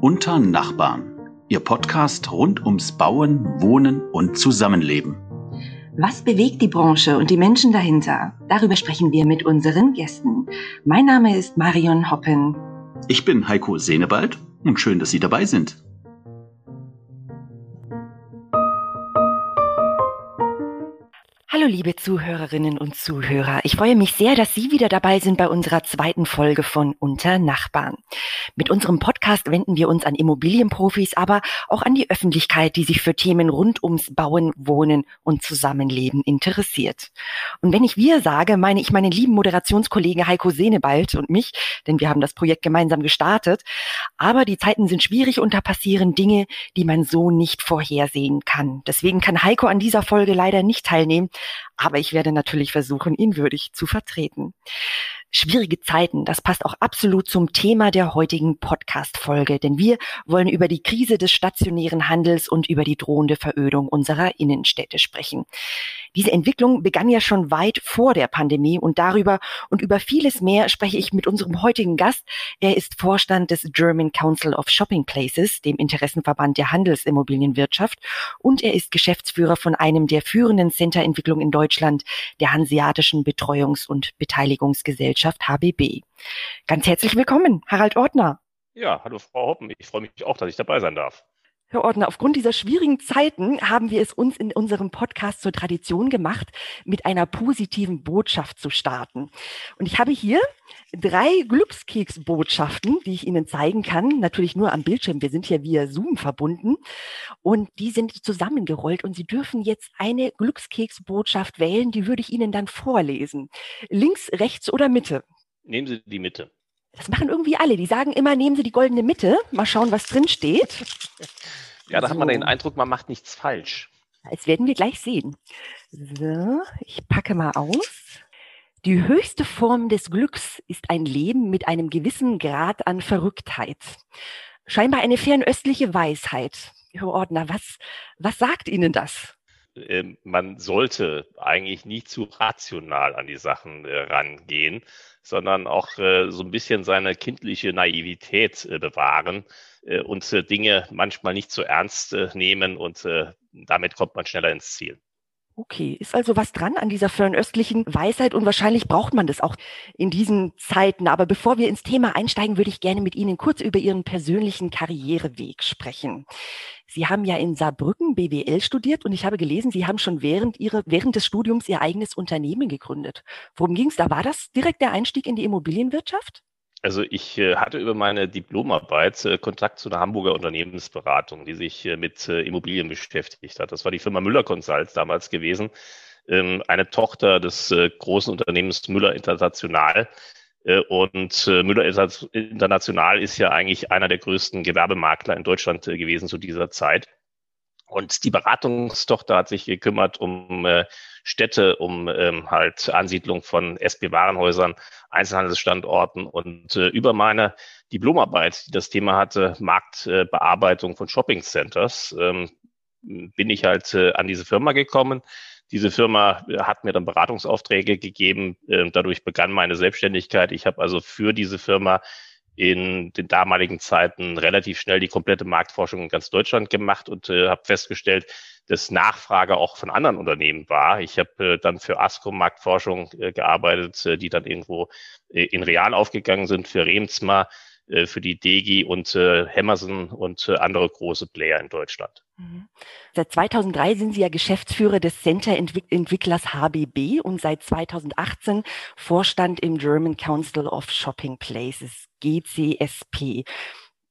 Unter Nachbarn. Ihr Podcast rund ums Bauen, Wohnen und Zusammenleben. Was bewegt die Branche und die Menschen dahinter? Darüber sprechen wir mit unseren Gästen. Mein Name ist Marion Hoppen. Ich bin Heiko Senebald und schön, dass Sie dabei sind. Liebe Zuhörerinnen und Zuhörer. Ich freue mich sehr, dass Sie wieder dabei sind bei unserer zweiten Folge von Unter Nachbarn. Mit unserem Podcast wenden wir uns an Immobilienprofis, aber auch an die Öffentlichkeit, die sich für Themen rund ums Bauen, Wohnen und Zusammenleben interessiert. Und wenn ich wir sage, meine ich meinen lieben Moderationskollegen Heiko Senebald und mich, denn wir haben das Projekt gemeinsam gestartet. Aber die Zeiten sind schwierig und da passieren Dinge, die man so nicht vorhersehen kann. Deswegen kann Heiko an dieser Folge leider nicht teilnehmen aber ich werde natürlich versuchen, ihn würdig zu vertreten. Schwierige Zeiten, das passt auch absolut zum Thema der heutigen Podcast-Folge, denn wir wollen über die Krise des stationären Handels und über die drohende Verödung unserer Innenstädte sprechen. Diese Entwicklung begann ja schon weit vor der Pandemie und darüber und über vieles mehr spreche ich mit unserem heutigen Gast. Er ist Vorstand des German Council of Shopping Places, dem Interessenverband der Handelsimmobilienwirtschaft und er ist Geschäftsführer von einem der führenden Centerentwicklungen in Deutschland, der Hanseatischen Betreuungs- und Beteiligungsgesellschaft HBB. Ganz herzlich willkommen, Harald Ortner. Ja, hallo Frau Hoppen. Ich freue mich auch, dass ich dabei sein darf. Herr Ordner, aufgrund dieser schwierigen Zeiten haben wir es uns in unserem Podcast zur Tradition gemacht, mit einer positiven Botschaft zu starten. Und ich habe hier drei Glückskeksbotschaften, die ich Ihnen zeigen kann. Natürlich nur am Bildschirm. Wir sind hier via Zoom verbunden. Und die sind zusammengerollt. Und Sie dürfen jetzt eine Glückskeksbotschaft wählen. Die würde ich Ihnen dann vorlesen. Links, rechts oder Mitte? Nehmen Sie die Mitte. Das machen irgendwie alle. Die sagen immer, nehmen Sie die goldene Mitte. Mal schauen, was drin steht. Ja, da so. hat man den Eindruck, man macht nichts falsch. Das werden wir gleich sehen. So, ich packe mal aus. Die höchste Form des Glücks ist ein Leben mit einem gewissen Grad an Verrücktheit. Scheinbar eine fernöstliche Weisheit. Herr Ordner, was, was sagt Ihnen das? Ähm, man sollte eigentlich nicht zu rational an die Sachen äh, rangehen, sondern auch äh, so ein bisschen seine kindliche Naivität äh, bewahren und Dinge manchmal nicht zu ernst nehmen und damit kommt man schneller ins Ziel. Okay, ist also was dran an dieser fernöstlichen Weisheit und wahrscheinlich braucht man das auch in diesen Zeiten. Aber bevor wir ins Thema einsteigen, würde ich gerne mit Ihnen kurz über Ihren persönlichen Karriereweg sprechen. Sie haben ja in Saarbrücken BWL studiert und ich habe gelesen, Sie haben schon während Ihrer, während des Studiums Ihr eigenes Unternehmen gegründet. Worum ging es da? War das direkt der Einstieg in die Immobilienwirtschaft? Also ich äh, hatte über meine Diplomarbeit äh, Kontakt zu einer Hamburger Unternehmensberatung, die sich äh, mit Immobilien beschäftigt hat. Das war die Firma Müller Consult damals gewesen, ähm, eine Tochter des großen Unternehmens Müller International. Und Müller International ist ja eigentlich einer der größten Gewerbemakler in Deutschland gewesen zu dieser Zeit. Und die Beratungstochter hat sich gekümmert um äh, Städte, um ähm, halt Ansiedlung von SB-Warenhäusern, Einzelhandelsstandorten und äh, über meine Diplomarbeit, die das Thema hatte, Marktbearbeitung äh, von Shopping Centers, ähm, bin ich halt äh, an diese Firma gekommen. Diese Firma äh, hat mir dann Beratungsaufträge gegeben. Äh, dadurch begann meine Selbstständigkeit. Ich habe also für diese Firma in den damaligen Zeiten relativ schnell die komplette Marktforschung in ganz Deutschland gemacht und äh, habe festgestellt, dass Nachfrage auch von anderen Unternehmen war. Ich habe äh, dann für ASCO Marktforschung äh, gearbeitet, äh, die dann irgendwo äh, in Real aufgegangen sind, für Remsma, äh, für die Degi und äh, Hammerson und äh, andere große Player in Deutschland. Mhm. Seit 2003 sind Sie ja Geschäftsführer des Center-Entwicklers HBB und seit 2018 Vorstand im German Council of Shopping Places, GCSP.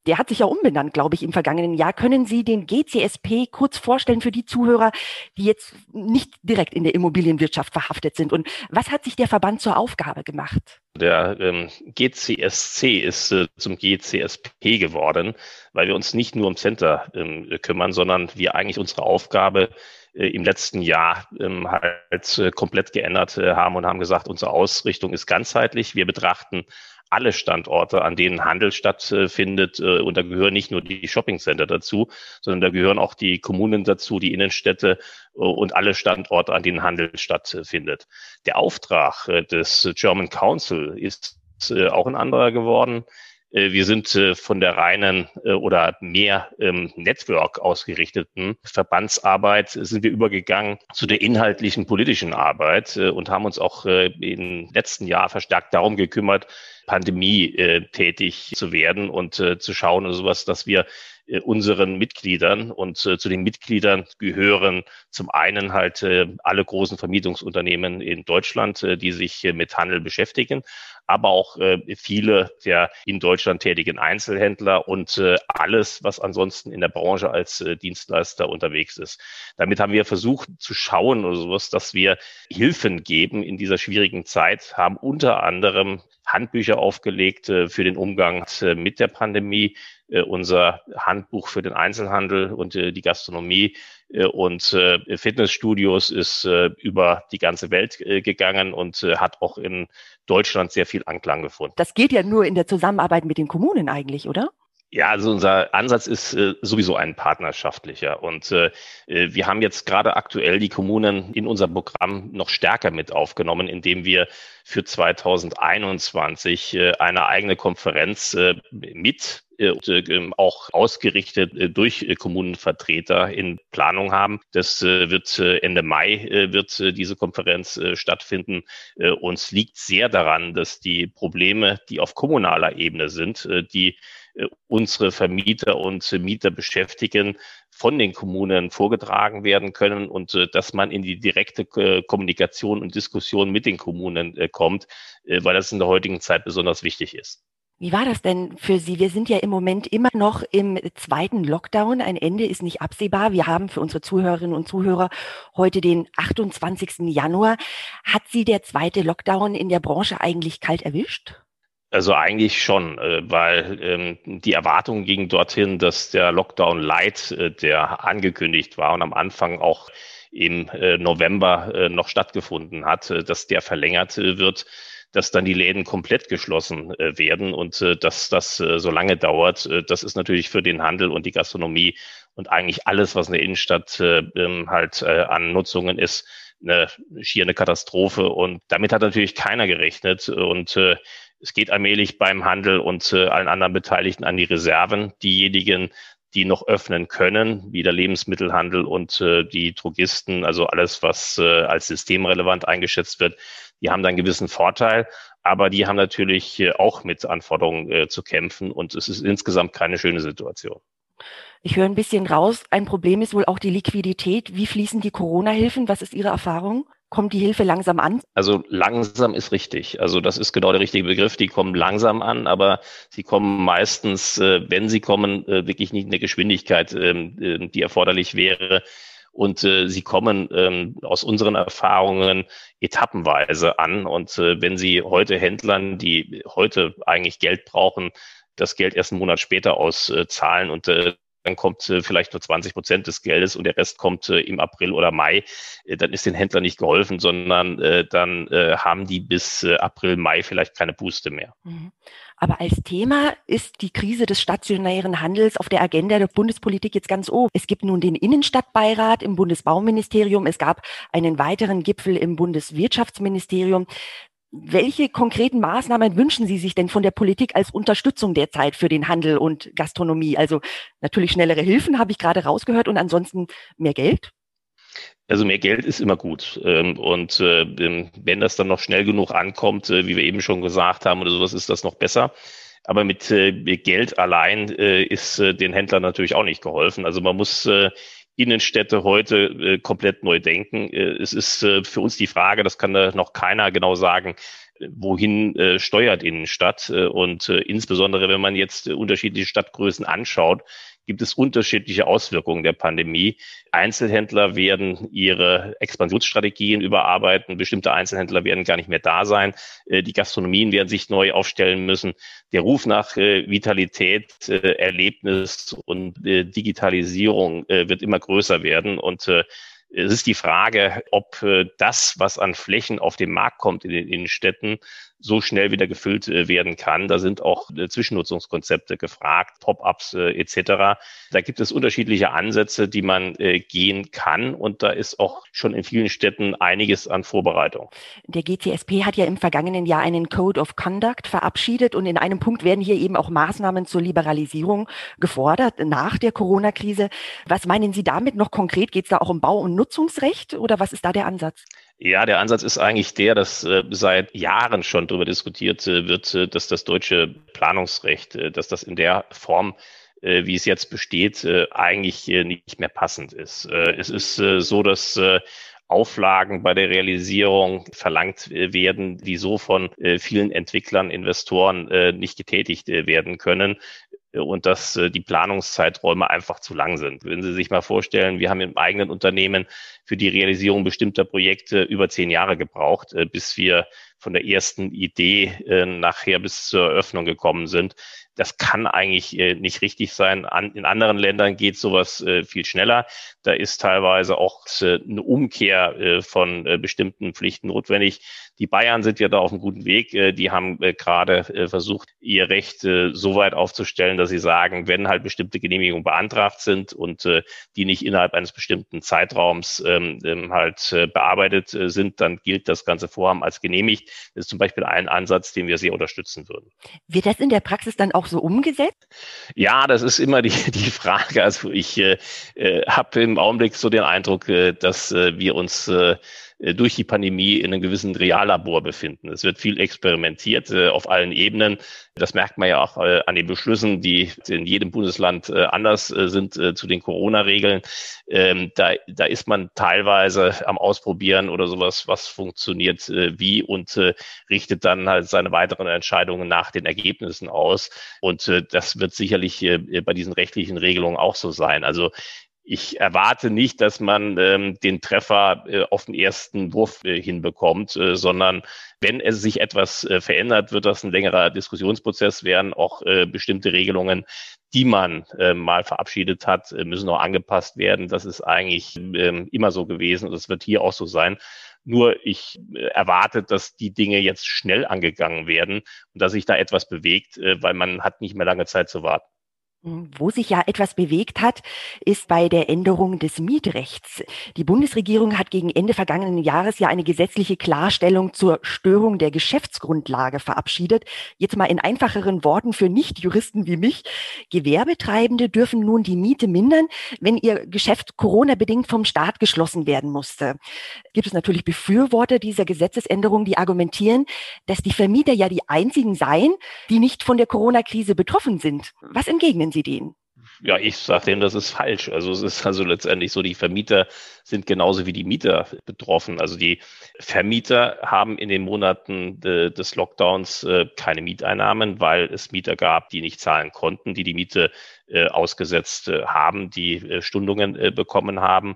Der hat sich ja umbenannt, glaube ich, im vergangenen Jahr. Können Sie den GCSP kurz vorstellen für die Zuhörer, die jetzt nicht direkt in der Immobilienwirtschaft verhaftet sind? Und was hat sich der Verband zur Aufgabe gemacht? Der ähm, GCSC ist äh, zum GCSP geworden, weil wir uns nicht nur um Center ähm, kümmern, sondern wir eigentlich unsere Aufgabe äh, im letzten Jahr ähm, halt äh, komplett geändert äh, haben und haben gesagt, unsere Ausrichtung ist ganzheitlich. Wir betrachten alle Standorte, an denen Handel stattfindet. Und da gehören nicht nur die Shoppingcenter dazu, sondern da gehören auch die Kommunen dazu, die Innenstädte und alle Standorte, an denen Handel stattfindet. Der Auftrag des German Council ist auch ein anderer geworden. Äh, wir sind äh, von der reinen äh, oder mehr ähm, Network ausgerichteten Verbandsarbeit sind wir übergegangen zu der inhaltlichen politischen Arbeit und haben uns auch im letzten Jahr verstärkt darum gekümmert, Pandemie tätig zu werden und zu schauen und sowas, dass wir äh, unseren Mitgliedern. Und äh, zu den Mitgliedern gehören zum einen halt äh, alle großen Vermietungsunternehmen in Deutschland, äh, die sich äh, mit Handel beschäftigen, aber auch äh, viele der in Deutschland tätigen Einzelhändler und äh, alles, was ansonsten in der Branche als äh, Dienstleister unterwegs ist. Damit haben wir versucht zu schauen oder sowas, dass wir Hilfen geben in dieser schwierigen Zeit, haben unter anderem Handbücher aufgelegt äh, für den Umgang äh, mit der Pandemie, äh, unser Handbuch für den Einzelhandel und äh, die Gastronomie äh, und äh, Fitnessstudios ist äh, über die ganze Welt äh, gegangen und äh, hat auch in Deutschland sehr viel Anklang gefunden. Das geht ja nur in der Zusammenarbeit mit den Kommunen eigentlich, oder? Ja, also unser Ansatz ist äh, sowieso ein partnerschaftlicher. Und äh, äh, wir haben jetzt gerade aktuell die Kommunen in unser Programm noch stärker mit aufgenommen, indem wir für 2021 äh, eine eigene Konferenz äh, mit äh, ähm, auch ausgerichtet durch Kommunenvertreter in Planung haben. Das wird Ende Mai wird diese Konferenz stattfinden. Uns liegt sehr daran, dass die Probleme, die auf kommunaler Ebene sind, die unsere Vermieter und Mieter beschäftigen, von den Kommunen vorgetragen werden können und dass man in die direkte Kommunikation und Diskussion mit den Kommunen kommt, weil das in der heutigen Zeit besonders wichtig ist. Wie war das denn für Sie? Wir sind ja im Moment immer noch im zweiten Lockdown. Ein Ende ist nicht absehbar. Wir haben für unsere Zuhörerinnen und Zuhörer heute den 28. Januar. Hat Sie der zweite Lockdown in der Branche eigentlich kalt erwischt? Also eigentlich schon, äh, weil ähm, die Erwartung ging dorthin, dass der Lockdown Light, äh, der angekündigt war und am Anfang auch im äh, November noch stattgefunden hat, dass der verlängert wird dass dann die Läden komplett geschlossen äh, werden und äh, dass das äh, so lange dauert, äh, das ist natürlich für den Handel und die Gastronomie und eigentlich alles, was in der Innenstadt äh, ähm, halt äh, an Nutzungen ist, eine schier eine Katastrophe. Und damit hat natürlich keiner gerechnet. Und äh, es geht allmählich beim Handel und äh, allen anderen Beteiligten an die Reserven. Diejenigen, die noch öffnen können, wie der Lebensmittelhandel und äh, die Drogisten, also alles, was äh, als systemrelevant eingeschätzt wird, die haben dann einen gewissen Vorteil, aber die haben natürlich äh, auch mit Anforderungen äh, zu kämpfen und es ist insgesamt keine schöne Situation. Ich höre ein bisschen raus. Ein Problem ist wohl auch die Liquidität. Wie fließen die Corona-Hilfen? Was ist Ihre Erfahrung? Kommt die Hilfe langsam an? Also langsam ist richtig. Also das ist genau der richtige Begriff. Die kommen langsam an, aber sie kommen meistens, äh, wenn sie kommen, wirklich nicht in der Geschwindigkeit, ähm, die erforderlich wäre und äh, sie kommen ähm, aus unseren Erfahrungen etappenweise an. Und äh, wenn Sie heute Händlern, die heute eigentlich Geld brauchen, das Geld erst einen Monat später auszahlen und äh, dann kommt äh, vielleicht nur 20 Prozent des Geldes und der Rest kommt äh, im April oder Mai, äh, dann ist den Händlern nicht geholfen, sondern dann haben die bis April, Mai vielleicht keine Puste mehr. Mhm. Aber als Thema ist die Krise des stationären Handels auf der Agenda der Bundespolitik jetzt ganz oben. Es gibt nun den Innenstadtbeirat im Bundesbauministerium. Es gab einen weiteren Gipfel im Bundeswirtschaftsministerium. Welche konkreten Maßnahmen wünschen Sie sich denn von der Politik als Unterstützung derzeit für den Handel und Gastronomie? Also natürlich schnellere Hilfen, habe ich gerade rausgehört, und ansonsten mehr Geld? Also mehr Geld ist immer gut. Ähm, und äh, ähm, wenn das dann noch schnell genug ankommt, äh, wie wir eben schon gesagt haben oder sowas, ist das noch besser. Aber mit äh, Geld allein ist den Händlern natürlich auch nicht geholfen. Also man muss Innenstädte heute komplett neu denken. Es ist für uns die Frage, das kann da noch keiner genau sagen, wohin steuert Innenstadt. Und insbesondere, wenn man jetzt unterschiedliche Stadtgrößen anschaut, gibt es unterschiedliche Auswirkungen der Pandemie. Einzelhändler werden ihre Expansionsstrategien überarbeiten. Bestimmte Einzelhändler werden gar nicht mehr da sein. Äh, die Gastronomien werden sich neu aufstellen müssen. Der Ruf nach äh, Vitalität, äh, Erlebnis und Digitalisierung wird immer größer werden. Und Es ist die Frage, ob das, was an Flächen auf den Markt kommt in den Innenstädten, so schnell wieder gefüllt äh, werden kann. Da sind auch äh, Zwischennutzungskonzepte gefragt, Pop-ups äh, etc. Da gibt es unterschiedliche Ansätze, die man gehen kann und da ist auch schon in vielen Städten einiges an Vorbereitung. Der GCSP hat ja im vergangenen Jahr einen Code of Conduct verabschiedet und in einem Punkt werden hier eben auch Maßnahmen zur Liberalisierung gefordert nach der Corona-Krise. Was meinen Sie damit noch konkret? Geht es da auch um Bau- und Nutzungsrecht oder was ist da der Ansatz? Ja, der Ansatz ist eigentlich der, dass äh, seit Jahren schon darüber diskutiert äh, wird, äh, dass das deutsche Planungsrecht, äh, dass das in der Form äh, wie es jetzt besteht, äh, eigentlich nicht mehr passend ist. Es ist so, dass Auflagen bei der Realisierung verlangt werden, die so von vielen Entwicklern, Investoren nicht getätigt werden können und dass äh, die Planungszeiträume einfach zu lang sind. Wenn Sie sich mal vorstellen, wir haben im eigenen Unternehmen für die Realisierung bestimmter Projekte über zehn Jahre gebraucht, äh, bis wir von der ersten Idee äh, nachher bis zur Eröffnung gekommen sind. Das kann eigentlich äh, nicht richtig sein. An, in anderen Ländern geht sowas äh, viel schneller. Da ist teilweise auch äh, eine Umkehr äh, von äh, bestimmten Pflichten notwendig. Die Bayern sind ja da auf einem guten Weg. Äh, die haben gerade versucht, ihr Recht so weit aufzustellen, dass sie sagen, wenn halt bestimmte Genehmigungen beantragt sind und die nicht innerhalb eines bestimmten Zeitraums ähm, ähm halt bearbeitet sind, dann gilt das ganze Vorhaben als genehmigt. Das ist zum Beispiel ein Ansatz, den wir sehr unterstützen würden. Wird das in der Praxis dann auch so umgesetzt? Ja, das ist immer die, die Frage. Also ich äh, äh habe im Augenblick so den Eindruck, äh, dass äh, wir uns äh, durch die Pandemie in einem gewissen Reallabor befinden. Es wird viel experimentiert äh, auf allen Ebenen. Das merkt man ja auch äh, an den Beschlüssen, die in jedem Bundesland äh, anders äh, sind äh, zu den Corona-Regeln. Ähm, da, da ist man teilweise am Ausprobieren oder sowas, was funktioniert wie und richtet dann halt seine weiteren Entscheidungen nach den Ergebnissen aus. Und das wird sicherlich bei diesen rechtlichen Regelungen auch so sein. Also ich erwarte nicht, dass man ähm, den Treffer äh, auf den ersten Wurf äh, hinbekommt, äh, sondern wenn es sich etwas äh, verändert, wird das ein längerer Diskussionsprozess werden. Auch äh, bestimmte Regelungen, die man äh, mal verabschiedet hat, äh, müssen auch angepasst werden. Das ist eigentlich äh, immer so gewesen und das wird hier auch so sein. Nur ich äh, erwarte, dass die Dinge jetzt schnell angegangen werden und dass sich da etwas bewegt, äh, weil man hat nicht mehr lange Zeit zu warten. Wo sich ja etwas bewegt hat, ist bei der Änderung des Mietrechts. Die Bundesregierung hat gegen Ende vergangenen Jahres ja eine gesetzliche Klarstellung zur Störung der Geschäftsgrundlage verabschiedet. Jetzt mal in einfacheren Worten für Nichtjuristen wie mich. Gewerbetreibende dürfen nun die Miete mindern, wenn ihr Geschäft Corona-bedingt vom Staat geschlossen werden musste. Gibt es natürlich Befürworter dieser Gesetzesänderung, die argumentieren, dass die Vermieter ja die einzigen seien, die nicht von der Corona-Krise betroffen sind. Was entgegnen nennen Sie den? Ja, ich sage dem, das ist falsch. Also es ist also letztendlich so, die Vermieter sind genauso wie die Mieter betroffen. Also die Vermieter haben in den Monaten de, des Lockdowns äh, keine Mieteinnahmen, weil es Mieter gab, die nicht zahlen konnten, die die Miete äh, ausgesetzt äh, haben, die äh, Stundungen äh, bekommen haben.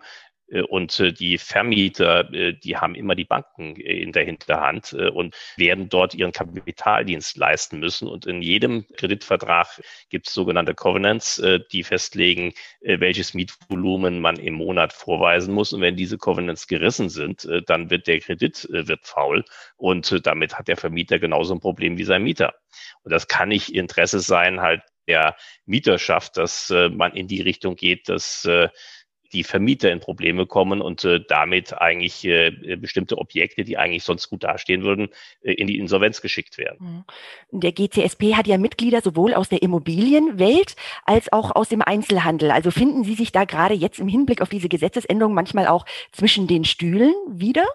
Äh, und äh, die Vermieter, äh, die haben immer die Banken in der Hinterhand und werden dort ihren Kapitaldienst leisten müssen. Und in jedem Kreditvertrag gibt es sogenannte Covenants, die festlegen, welches Mietvolumen man im Monat vorweisen muss. Und wenn diese Covenants gerissen sind, dann wird der Kredit wird faul. Und damit hat der Vermieter genauso ein Problem wie sein Mieter. Und das kann nicht Interesse sein, halt der Mieterschaft, dass man in die Richtung geht, dass die Vermieter in Probleme kommen und äh, damit eigentlich äh, bestimmte Objekte, die eigentlich sonst gut dastehen würden, äh, in die Insolvenz geschickt werden. Mhm. Der GCSP hat ja Mitglieder sowohl aus der Immobilienwelt als auch aus dem Einzelhandel. Also finden Sie sich da gerade jetzt im Hinblick auf diese Gesetzesänderung manchmal auch zwischen den Stühlen wieder?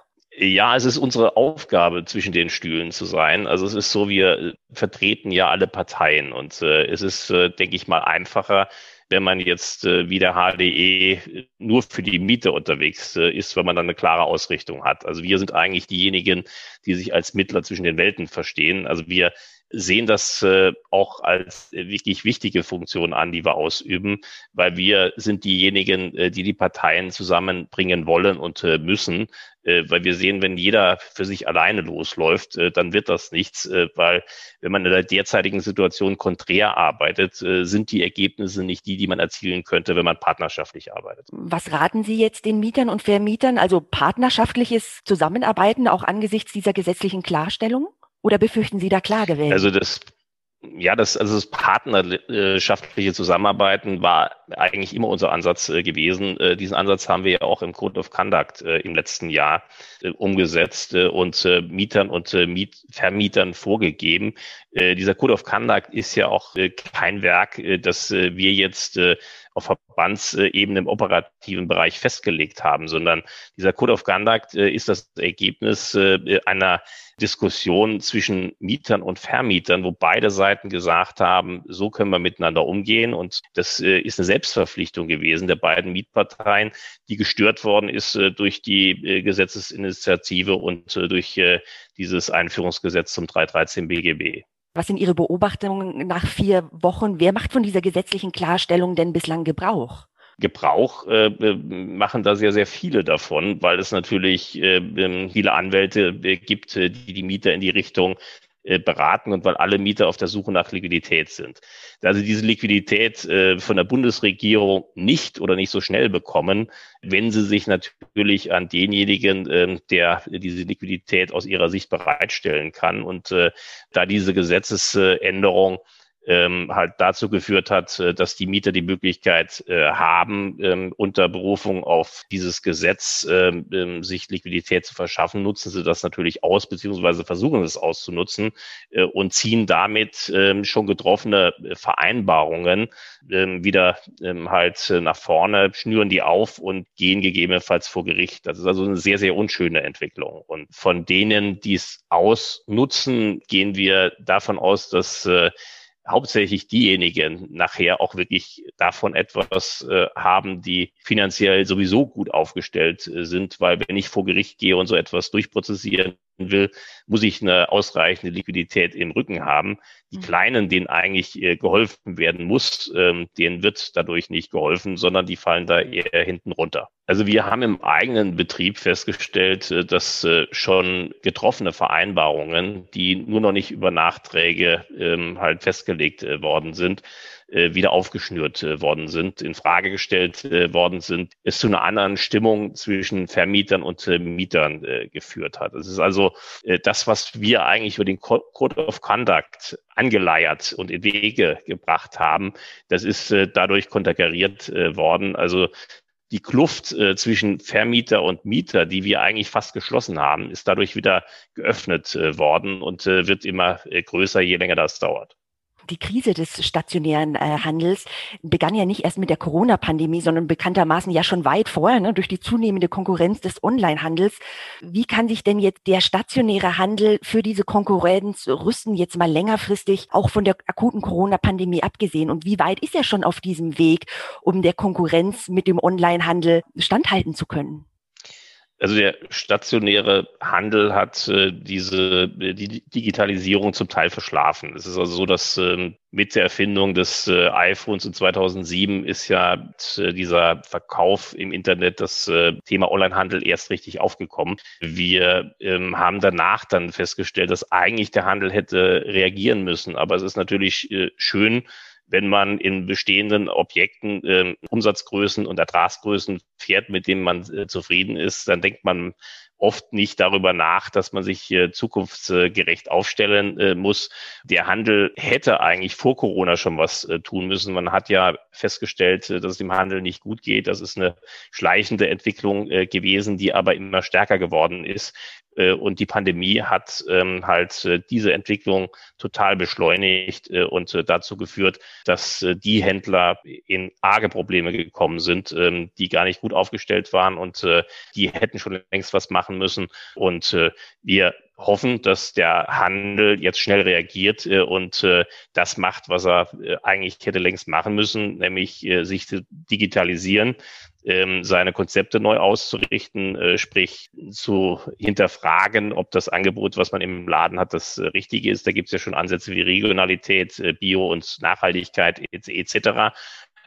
Ja, es ist unsere Aufgabe, zwischen den Stühlen zu sein. Also es ist so, wir vertreten ja alle Parteien und äh, es ist, äh, denke ich mal, einfacher, wenn man jetzt äh, wie der HDE nur für die Miete unterwegs äh, ist, weil man dann eine klare Ausrichtung hat. Also wir sind eigentlich diejenigen, die sich als Mittler zwischen den Welten verstehen. Also wir sehen das äh, auch als wirklich wichtige Funktion an, die wir ausüben, weil wir sind diejenigen, äh, die die Parteien zusammenbringen wollen und äh, müssen, äh, weil wir sehen, wenn jeder für sich alleine losläuft, äh, dann wird das nichts, äh, weil wenn man in der derzeitigen Situation konträr arbeitet, äh, sind die Ergebnisse nicht die, die man erzielen könnte, wenn man partnerschaftlich arbeitet. Was raten Sie jetzt den Mietern und Vermietern, also partnerschaftliches Zusammenarbeiten auch angesichts dieser gesetzlichen Klarstellung? Oder befürchten Sie da Klagewellen? Also das ja, das, also das partnerschaftliche Zusammenarbeiten war eigentlich immer unser Ansatz äh, gewesen. Äh, diesen Ansatz haben wir ja auch im Code of Conduct äh, im letzten Jahr umgesetzt und Mietern und Miet Vermietern vorgegeben. dieser Code of Conduct ist ja auch kein Werk, das wir jetzt auf Verbandsebene im operativen Bereich festgelegt haben, sondern dieser Code of Conduct ist das Ergebnis einer Diskussion zwischen Mietern und Vermietern, wo beide Seiten gesagt haben, so können wir miteinander umgehen. Und das äh, ist eine Selbstverpflichtung gewesen der beiden Mietparteien, die gestört worden ist äh, durch die äh, Gesetzesinitiative und durch dieses Einführungsgesetz zum 313 BGB. Was sind Ihre Beobachtungen nach vier Wochen? Wer macht von dieser gesetzlichen Klarstellung denn bislang Gebrauch? Gebrauch äh, machen da sehr, sehr viele davon, weil es natürlich äh, ähm, viele Anwälte äh, gibt, äh, die die Mieter in die Richtung äh, beraten und weil alle Mieter auf der Suche nach Liquidität sind. Da sie diese Liquidität äh, von der Bundesregierung nicht oder nicht so schnell bekommen, wenn sie sich natürlich an denjenigen, äh, der diese Liquidität aus ihrer Sicht bereitstellen kann. Und äh, da diese Gesetzesänderung ähm, halt dazu geführt hat, äh, dass die Mieter die Möglichkeit äh, haben, ähm, unter Berufung auf dieses Gesetz ähm, ähm, sich Liquidität zu verschaffen, nutzen sie das natürlich aus, beziehungsweise versuchen es auszunutzen äh, und ziehen damit ähm, schon getroffene äh, Vereinbarungen ähm, wieder ähm, halt nach vorne, schnüren die auf und gehen gegebenenfalls vor Gericht. Das ist also eine sehr, sehr unschöne Entwicklung. Und von denen, die es ausnutzen, gehen wir davon aus, dass äh, hauptsächlich diejenigen nachher auch wirklich davon etwas äh, haben, die finanziell sowieso gut aufgestellt äh, sind, weil wenn ich vor Gericht gehe und so etwas durchprozessieren will, muss ich eine ausreichende Liquidität im Rücken haben. Die mhm. Kleinen, denen eigentlich äh, geholfen werden muss, ähm, denen wird dadurch nicht geholfen, sondern die fallen da eher hinten runter. Also wir haben im eigenen Betrieb festgestellt, äh, dass äh, schon getroffene Vereinbarungen, die nur noch nicht über Nachträge ähm, halt festgelegt worden sind, äh, wieder aufgeschnürt äh, worden sind, in Frage gestellt äh, worden sind, es zu einer anderen Stimmung zwischen Vermietern und äh, Mietern äh, geführt hat. Es ist also äh, das, was wir eigentlich über den Code of Conduct angeleiert und in Wege gebracht haben, das ist dadurch konterkariert worden. Also die Kluft äh, zwischen Vermieter und Mieter, die wir eigentlich fast geschlossen haben, ist dadurch wieder geöffnet äh, worden und äh, wird immer größer, je länger das dauert die Krise des stationären äh, Handels begann ja nicht erst mit der Corona-Pandemie, sondern bekanntermaßen ja schon weit vorher, ne, durch die zunehmende Konkurrenz des Online-Handels. Wie kann sich denn jetzt der stationäre Handel für diese Konkurrenz rüsten, jetzt mal längerfristig, auch von der akuten Corona-Pandemie abgesehen? Und wie weit ist er schon auf diesem Weg, um der Konkurrenz mit dem Online-Handel standhalten zu können? Also der stationäre Handel hat äh, diese äh, die Digitalisierung zum Teil verschlafen. Es ist also so, dass äh, mit der Erfindung des äh, iPhones in 2007 ist ja äh, dieser Verkauf im Internet, das äh, Thema Onlinehandel erst richtig aufgekommen. Wir ähm, haben danach dann festgestellt, dass eigentlich der Handel hätte reagieren müssen. Aber es ist natürlich schön, wenn man in bestehenden Objekten äh, Umsatzgrößen und Ertragsgrößen fährt, mit denen man äh, zufrieden ist, dann denkt man oft nicht darüber nach, dass man sich äh, zukunftsgerecht aufstellen äh, muss. Der Handel hätte eigentlich vor Corona schon was äh, tun müssen. Man hat ja festgestellt, äh, dass es dem Handel nicht gut geht. Das ist eine schleichende Entwicklung äh, gewesen, die aber immer stärker geworden ist. Äh, und die Pandemie hat ähm, halt diese Entwicklung total beschleunigt und dazu geführt, dass die Händler in arge Probleme gekommen sind, ähm, die gar nicht gut aufgestellt waren und die hätten schon längst was machen müssen. Und wir hoffen, dass der Handel jetzt schnell reagiert äh, und äh, das macht, was er äh, eigentlich hätte längst machen müssen, nämlich sich zu digitalisieren ähm, seine Konzepte neu auszurichten, äh, sprich zu hinterfragen, ob das Angebot, was man im Laden hat, das äh, Richtige ist. Da gibt es ja schon Ansätze wie Regionalität, äh, Bio und Nachhaltigkeit etc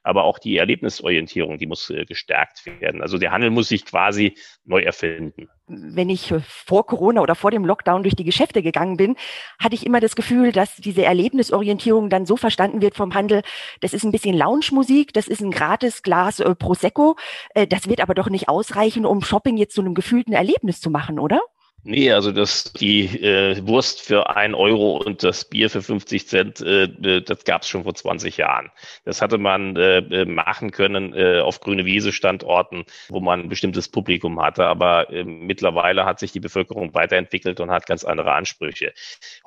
aber auch die Erlebnisorientierung, die muss äh, gestärkt werden. Also der Handel muss sich quasi neu erfinden. Wenn ich vor Corona oder vor dem Lockdown durch die Geschäfte gegangen bin, hatte ich immer das Gefühl, dass diese Erlebnisorientierung dann so verstanden wird vom Handel, das ist ein bisschen Lounge-Musik, das ist ein gratis Glas äh, Prosecco, äh, das wird aber doch nicht ausreichen, um Shopping jetzt zu einem gefühlten Erlebnis zu machen, oder? Nee, also das die äh, Wurst für ein Euro und das Bier für 50 Cent, äh, äh das gab es schon vor 20 Jahren. Das hatte man äh, äh, machen können äh, auf grüne Wiese-Standorten, wo man ein bestimmtes Publikum hatte. Aber äh, mittlerweile hat sich die Bevölkerung weiterentwickelt und hat ganz andere Ansprüche.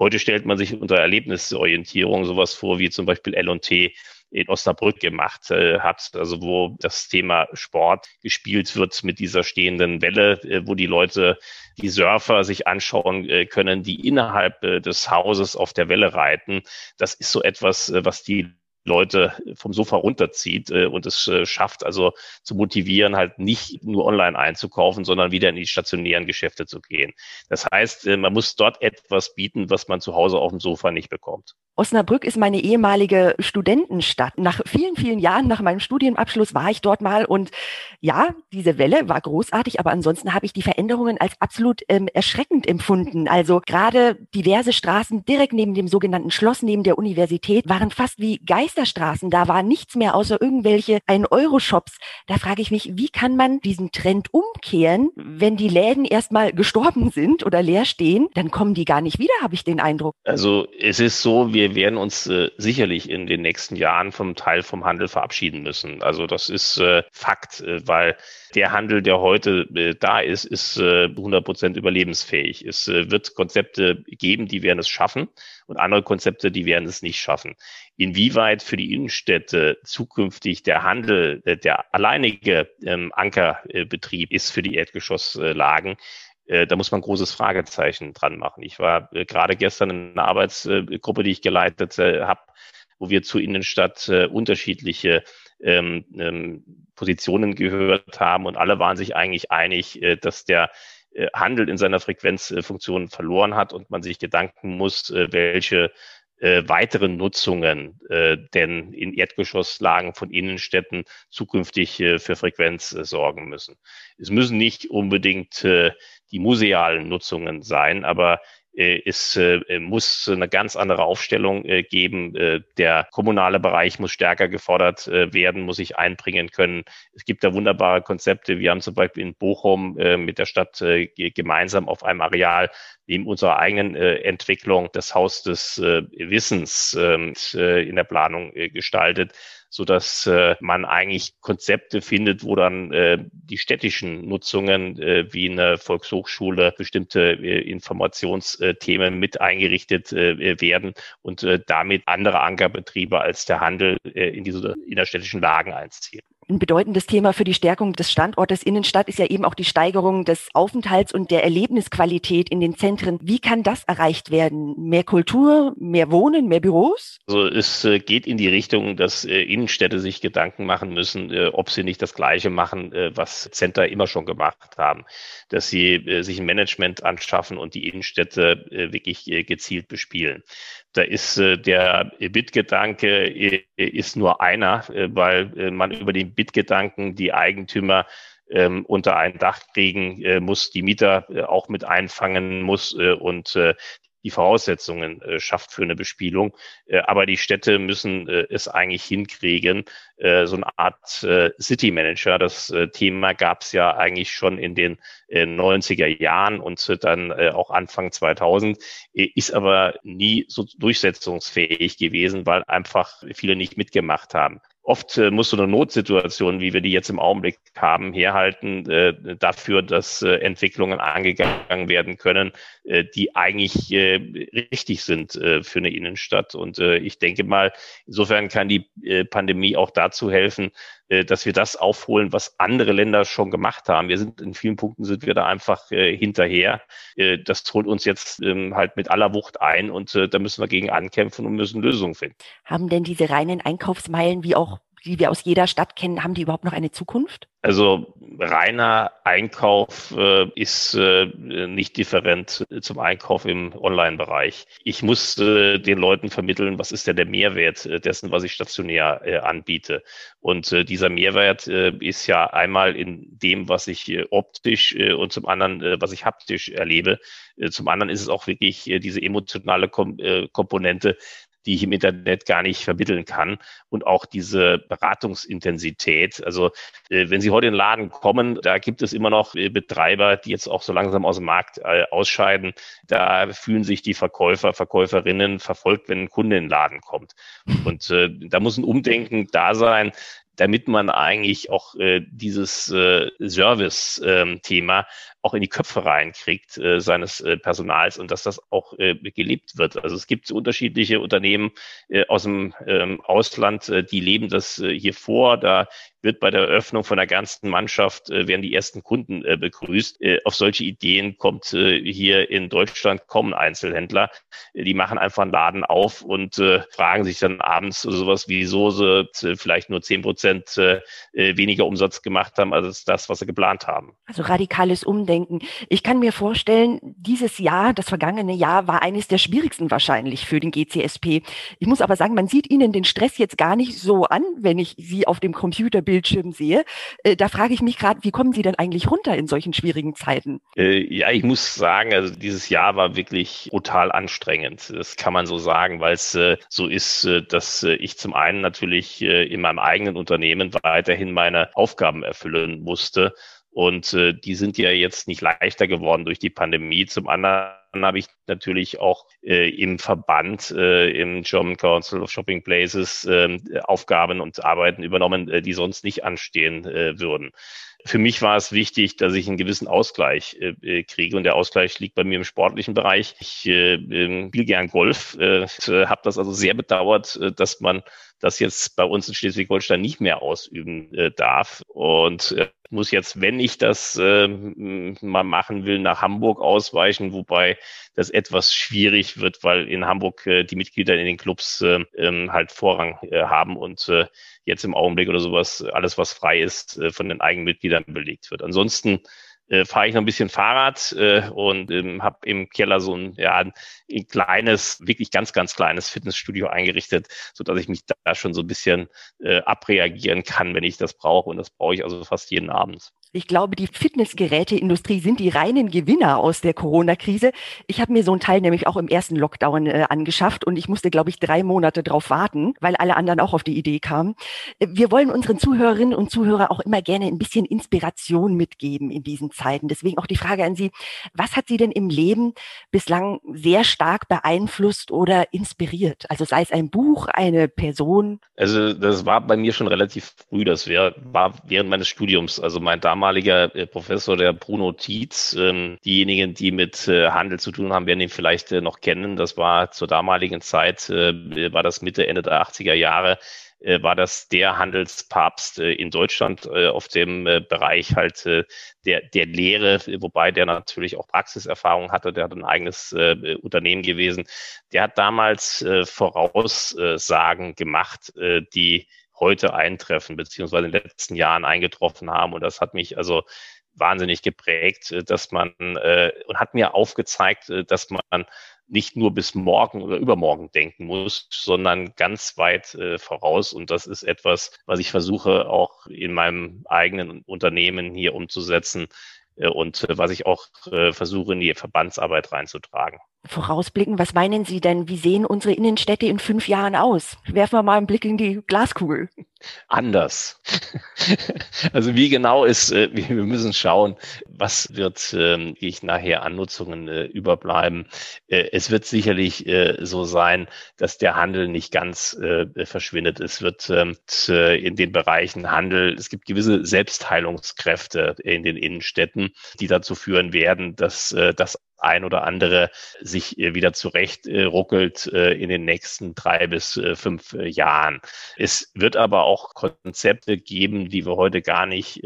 Heute stellt man sich unter Erlebnisorientierung sowas vor wie zum Beispiel L&T in Osnabrück gemacht äh, hat, also wo das Thema Sport gespielt wird mit dieser stehenden Welle, äh, wo die Leute, die Surfer sich anschauen äh, können, die innerhalb äh, des Hauses auf der Welle reiten. Das ist so etwas, äh, was die Leute vom Sofa runterzieht äh, und es äh, schafft also zu motivieren, halt nicht nur online einzukaufen, sondern wieder in die stationären Geschäfte zu gehen. Das heißt, äh, man muss dort etwas bieten, was man zu Hause auf dem Sofa nicht bekommt. Osnabrück ist meine ehemalige Studentenstadt. Nach vielen, vielen Jahren nach meinem Studienabschluss war ich dort mal und ja, diese Welle war großartig, aber ansonsten habe ich die Veränderungen als absolut ähm, erschreckend empfunden. Also gerade diverse Straßen direkt neben dem sogenannten Schloss, neben der Universität, waren fast wie Geisterstraßen. Da war nichts mehr außer irgendwelche 1-Euro-Shops. Da frage ich mich, wie kann man diesen Trend umkehren, wenn die Läden erstmal gestorben sind oder leer stehen, dann kommen die gar nicht wieder, habe ich den Eindruck. Also es ist so, wir wir werden uns äh, sicherlich in den nächsten Jahren vom Teil vom Handel verabschieden müssen. Also das ist äh, Fakt, äh, weil der Handel, der heute äh, da ist, ist äh, 100 Prozent überlebensfähig. Es äh, wird Konzepte geben, die werden es schaffen und andere Konzepte, die werden es nicht schaffen. Inwieweit für die Innenstädte zukünftig der Handel, äh, der alleinige ähm, Ankerbetrieb ist für die Erdgeschosslagen, äh, da muss man großes Fragezeichen dran machen. Ich war äh, gerade gestern in einer Arbeitsgruppe, die ich geleitet habe, wo wir zur Innenstadt unterschiedliche ähm, ähm, Positionen gehört haben und alle waren sich eigentlich einig, dass der Handel in seiner Frequenzfunktion verloren hat und man sich Gedanken muss, äh, welche äh, weiteren Nutzungen äh, denn in Erdgeschosslagen von Innenstädten zukünftig äh, für Frequenz äh, sorgen müssen. Es müssen nicht unbedingt äh, die musealen Nutzungen sein, aber äh, es äh, muss eine ganz andere Aufstellung äh, geben. Der kommunale Bereich muss stärker gefordert werden, muss sich einbringen können. Es gibt da wunderbare Konzepte. Wir haben zum Beispiel in Bochum mit der Stadt gemeinsam auf einem Areal neben unserer eigenen Entwicklung das Haus des Wissens ähm, in der Planung gestaltet so dass äh, man eigentlich Konzepte findet, wo dann äh, die städtischen Nutzungen äh, wie eine Volkshochschule bestimmte äh, Informationsthemen mit eingerichtet äh, werden und äh, damit andere Ankerbetriebe als der Handel äh, in diese innerstädtischen Lagen einziehen. Ein bedeutendes Thema für die Stärkung des Standortes Innenstadt ist ja eben auch die Steigerung des Aufenthalts und der Erlebnisqualität in den Zentren. Wie kann das erreicht werden? Mehr Kultur, mehr Wohnen, mehr Büros? Also es äh, geht in die Richtung, dass äh, Innenstädte sich Gedanken machen müssen, äh, ob sie nicht das Gleiche machen, was Center immer schon gemacht haben. Dass sie sich ein Management anschaffen und die Innenstädte wirklich gezielt bespielen. Da ist der Bit-Gedanke ist nur einer, weil man über den Bitgedanken die Eigentümer ähm, unter ein Dach kriegen äh, muss, die Mieter äh, auch mit einfangen muss äh, und äh, die Voraussetzungen äh, schafft für eine Bespielung. Äh, aber die Städte müssen äh, es eigentlich hinkriegen, äh, so eine Art äh, City Manager. Das äh, Thema gab es ja eigentlich schon in den äh, 90er Jahren und äh, dann äh, auch Anfang 2000, äh, ist aber nie so durchsetzungsfähig gewesen, weil einfach viele nicht mitgemacht haben oft äh, muss so eine Notsituation, wie wir die jetzt im Augenblick haben, herhalten äh, dafür, dass äh, Entwicklungen angegangen werden können, äh, die eigentlich äh, richtig sind äh, für eine Innenstadt. Und äh, ich denke mal, insofern kann die äh, Pandemie auch dazu helfen, äh, dass wir das aufholen, was andere Länder schon gemacht haben. Wir sind in vielen Punkten sind wir da einfach äh, hinterher. Äh, das holt uns jetzt ähm, halt mit aller Wucht ein und äh, da müssen wir gegen ankämpfen und müssen Lösungen finden. Haben denn diese reinen Einkaufsmeilen wie auch die wir aus jeder Stadt kennen, haben die überhaupt noch eine Zukunft? Also reiner Einkauf äh, ist äh, nicht different zum Einkauf im Online-Bereich. Ich muss äh, den Leuten vermitteln, was ist denn der Mehrwert äh, dessen, was ich stationär äh, anbiete. Und äh, dieser Mehrwert ist ja einmal in dem, was ich optisch und zum anderen, was ich haptisch erlebe. zum anderen ist es auch wirklich diese emotionale Kom Komponente, die ich im Internet gar nicht vermitteln kann. Und auch diese Beratungsintensität. Also äh, wenn Sie heute in den Laden kommen, da gibt es immer noch äh, Betreiber, die jetzt auch so langsam aus dem Markt äh, ausscheiden. Da fühlen sich die Verkäufer, Verkäuferinnen verfolgt, wenn ein Kunde in den Laden kommt. Und da muss ein Umdenken da sein, damit man eigentlich auch äh, dieses äh, Service-Thema ähm, auch in die Köpfe reinkriegt äh, seines äh, Personals und dass das auch äh, gelebt wird. Also es gibt unterschiedliche Unternehmen äh, aus dem ähm, Ausland, äh, die leben das äh, hier vor. Da wird bei der Eröffnung von der ganzen Mannschaft äh, werden die ersten Kunden äh, begrüßt. Äh, auf solche Ideen kommt äh, hier in Deutschland kommen Einzelhändler. die machen einfach einen Laden auf und äh, fragen sich dann abends sowas, wieso sie äh, vielleicht nur zehn Prozent äh, äh, weniger Umsatz gemacht haben als das, was sie geplant haben. Also radikales Umdenken. Ich kann mir vorstellen, dieses Jahr, das vergangene Jahr, war eines der schwierigsten wahrscheinlich für den GCSP. Ich muss aber sagen, man sieht Ihnen den Stress jetzt gar nicht so an, wenn ich Sie auf dem Computer bin Bildschirm sehe. Äh, da frage ich mich gerade, wie kommen Sie denn eigentlich runter in solchen schwierigen Zeiten? Ja, ich muss sagen, also dieses Jahr war wirklich brutal anstrengend. Das kann man so sagen, weil es so ist, dass ich zum einen natürlich in meinem eigenen Unternehmen weiterhin meine Aufgaben erfüllen musste. Und die sind ja jetzt nicht leichter geworden durch die Pandemie. Zum anderen habe ich natürlich auch äh, im Verband, äh, im German Council of Shopping Places, äh, Aufgaben und Arbeiten übernommen, äh, die sonst nicht anstehen äh, würden. Für mich war es wichtig, dass ich einen gewissen Ausgleich äh, äh kriege und der Ausgleich liegt bei mir im sportlichen Bereich. Ich äh, ähm, spiele gern Golf, äh, habe das also sehr bedauert, äh, dass man das jetzt bei uns in Schleswig-Holstein nicht mehr ausüben äh, darf und äh, muss jetzt, wenn ich das äh, mal machen will, nach Hamburg ausweichen, wobei das etwas schwierig wird, weil in Hamburg äh, die Mitglieder in den Clubs äh, halt Vorrang äh, haben und äh, jetzt im Augenblick oder sowas alles, was frei ist, äh, von den eigenen Mitgliedern belegt wird. Ansonsten äh, fahre ich noch ein bisschen Fahrrad äh, und ähm, habe im Keller so ein, ja, ein kleines, wirklich ganz, ganz kleines Fitnessstudio eingerichtet, so dass ich mich da schon so ein bisschen äh, abreagieren kann, wenn ich das brauche. Und das brauche ich also fast jeden Abend. Ich glaube, die Fitnessgeräteindustrie sind die reinen Gewinner aus der Corona-Krise. Ich habe mir so ein Teil nämlich auch im ersten Lockdown äh, angeschafft und ich musste, glaube ich, drei Monate drauf warten, weil alle anderen auch auf die Idee kamen. Äh, wir wollen unseren Zuhörerinnen und Zuhörern auch immer gerne ein bisschen Inspiration mitgeben in diesen Zeiten. Deswegen auch die Frage an Sie, was hat Sie denn im Leben bislang sehr stark beeinflusst oder inspiriert? Also sei es ein Buch, eine Person? Also das war bei mir schon relativ früh. Das wär, war während meines Studiums. Also mein damals damaliger äh, Professor, der Bruno Tietz. Ähm, diejenigen, die mit äh, Handel zu tun haben, werden ihn vielleicht äh, noch kennen. Das war zur damaligen Zeit, war das Mitte, Ende der 80er Jahre war das der Handelspapst in Deutschland auf dem Bereich halt der, der Lehre, wobei der natürlich auch Praxiserfahrung hatte, der hat ein eigenes Unternehmen gewesen. Der hat damals Voraussagen gemacht, die heute eintreffen, beziehungsweise in den letzten Jahren eingetroffen haben. Und das hat mich also wahnsinnig geprägt, äh, dass man äh, und hat mir aufgezeigt, äh, dass man nicht nur bis morgen oder übermorgen denken muss, sondern ganz weit äh, voraus. Und das ist etwas, was ich versuche auch in meinem eigenen Unternehmen hier umzusetzen äh, und äh, was ich auch äh, versuche in die Verbandsarbeit reinzutragen vorausblicken. Was meinen Sie denn? Wie sehen unsere Innenstädte in fünf Jahren aus? Werfen wir mal einen Blick in die Glaskugel. Anders. also wie genau ist, äh, wir müssen schauen, was wird ähm, ich nachher an Nutzungen äh, überbleiben. Äh, es wird sicherlich so sein, dass der Handel nicht ganz verschwindet. Es wird ähm, in den Bereichen Handel, es gibt gewisse Selbstheilungskräfte in den Innenstädten, die dazu führen werden, dass das ein oder andere sich äh, wieder zurecht äh, ruckelt äh, in den nächsten drei bis fünf Jahren. Es wird aber auch Konzepte geben, die wir heute gar nicht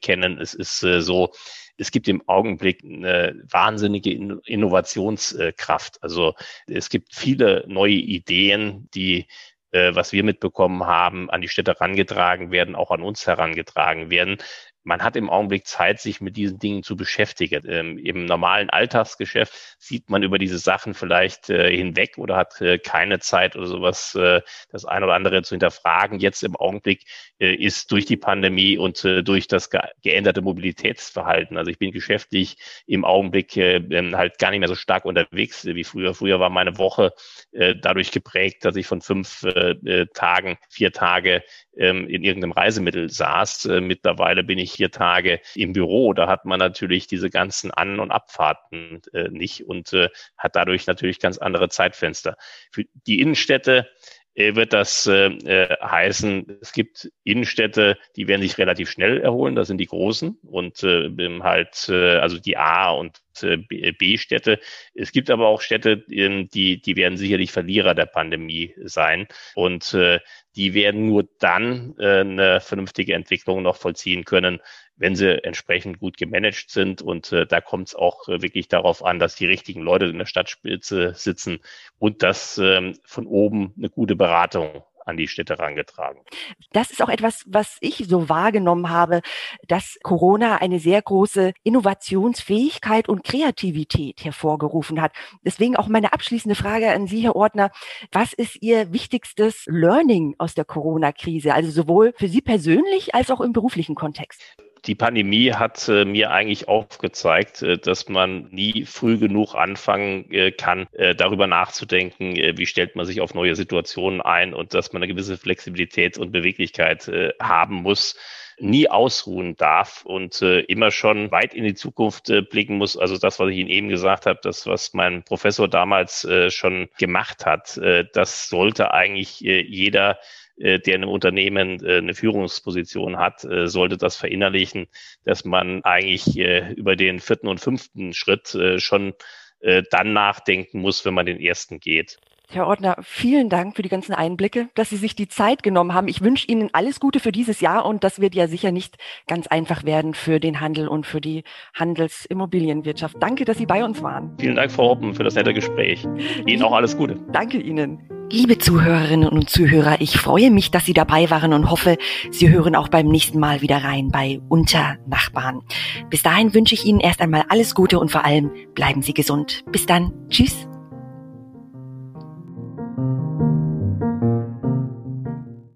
kennen. Es ist so, es gibt im Augenblick eine wahnsinnige Innovationskraft. Also es gibt viele neue Ideen, die was wir mitbekommen haben, an die Städte herangetragen werden, auch an uns herangetragen werden man hat im Augenblick Zeit, sich mit diesen Dingen zu beschäftigen. Ähm, Im normalen Alltagsgeschäft sieht man über diese Sachen vielleicht äh, hinweg oder hat äh, keine Zeit oder sowas, äh, das eine oder andere zu hinterfragen. Jetzt im Augenblick äh, ist durch die Pandemie und äh, durch das ge geänderte Mobilitätsverhalten, also ich bin geschäftlich im Augenblick äh, ähm, halt gar nicht mehr so stark unterwegs wie früher. Früher war meine Woche dadurch geprägt, dass ich von fünf Tagen, vier Tage ähm, in irgendeinem Reisemittel saß. mittlerweile bin ich vier Tage im Büro. Da hat man natürlich diese ganzen An- und Abfahrten äh, nicht und äh, hat dadurch natürlich ganz andere Zeitfenster. Für die Innenstädte wird das äh, äh, heißen, es gibt Innenstädte, die werden sich relativ schnell erholen, das sind die großen und äh, halt äh, also die A und äh, B-Städte. Es gibt aber auch Städte, die, die werden sicherlich Verlierer der Pandemie sein und äh, die werden nur dann äh, eine vernünftige Entwicklung noch vollziehen können, wenn sie entsprechend gut gemanagt sind. Und äh, da kommt es auch äh, wirklich darauf an, dass die richtigen Leute in der Stadtspitze sitzen und dass ähm, von oben eine gute Beratung an die Städte herangetragen. Das ist auch etwas, was ich so wahrgenommen habe, dass Corona eine sehr große Innovationsfähigkeit und Kreativität hervorgerufen hat. Deswegen auch meine abschließende Frage an Sie, Herr Ordner. Was ist Ihr wichtigstes Learning aus der Corona-Krise? Also sowohl für Sie persönlich als auch im beruflichen Kontext? Die Pandemie hat äh, mir eigentlich aufgezeigt, äh, dass man nie früh genug anfangen äh, kann, äh, darüber nachzudenken, äh, wie stellt man sich auf neue Situationen ein und dass man eine gewisse Flexibilität und Beweglichkeit äh, haben muss nie ausruhen darf und äh, immer schon weit in die Zukunft äh, blicken muss. Also das, was ich Ihnen eben gesagt habe, das, was mein Professor damals äh, schon gemacht hat, das sollte eigentlich jeder der in einem Unternehmen äh, eine Führungsposition hat, äh, sollte das verinnerlichen, dass man eigentlich über den vierten und fünften Schritt schon dann nachdenken muss, wenn man den ersten geht. Herr Ordner, vielen Dank für die ganzen Einblicke, dass Sie sich die Zeit genommen haben. Ich wünsche Ihnen alles Gute für dieses Jahr und das wird ja sicher nicht ganz einfach werden für den Handel und für die Handelsimmobilienwirtschaft. Danke, dass Sie bei uns waren. Vielen Dank, Frau Hoppen, für das nette Gespräch. Ihnen auch alles Gute. Danke Ihnen. Liebe Zuhörerinnen und Zuhörer, ich freue mich, dass Sie dabei waren und hoffe, Sie hören auch beim nächsten Mal wieder rein bei Unter Nachbarn. Bis dahin wünsche ich Ihnen erst einmal alles Gute und vor allem bleiben Sie gesund. Bis dann. Tschüss.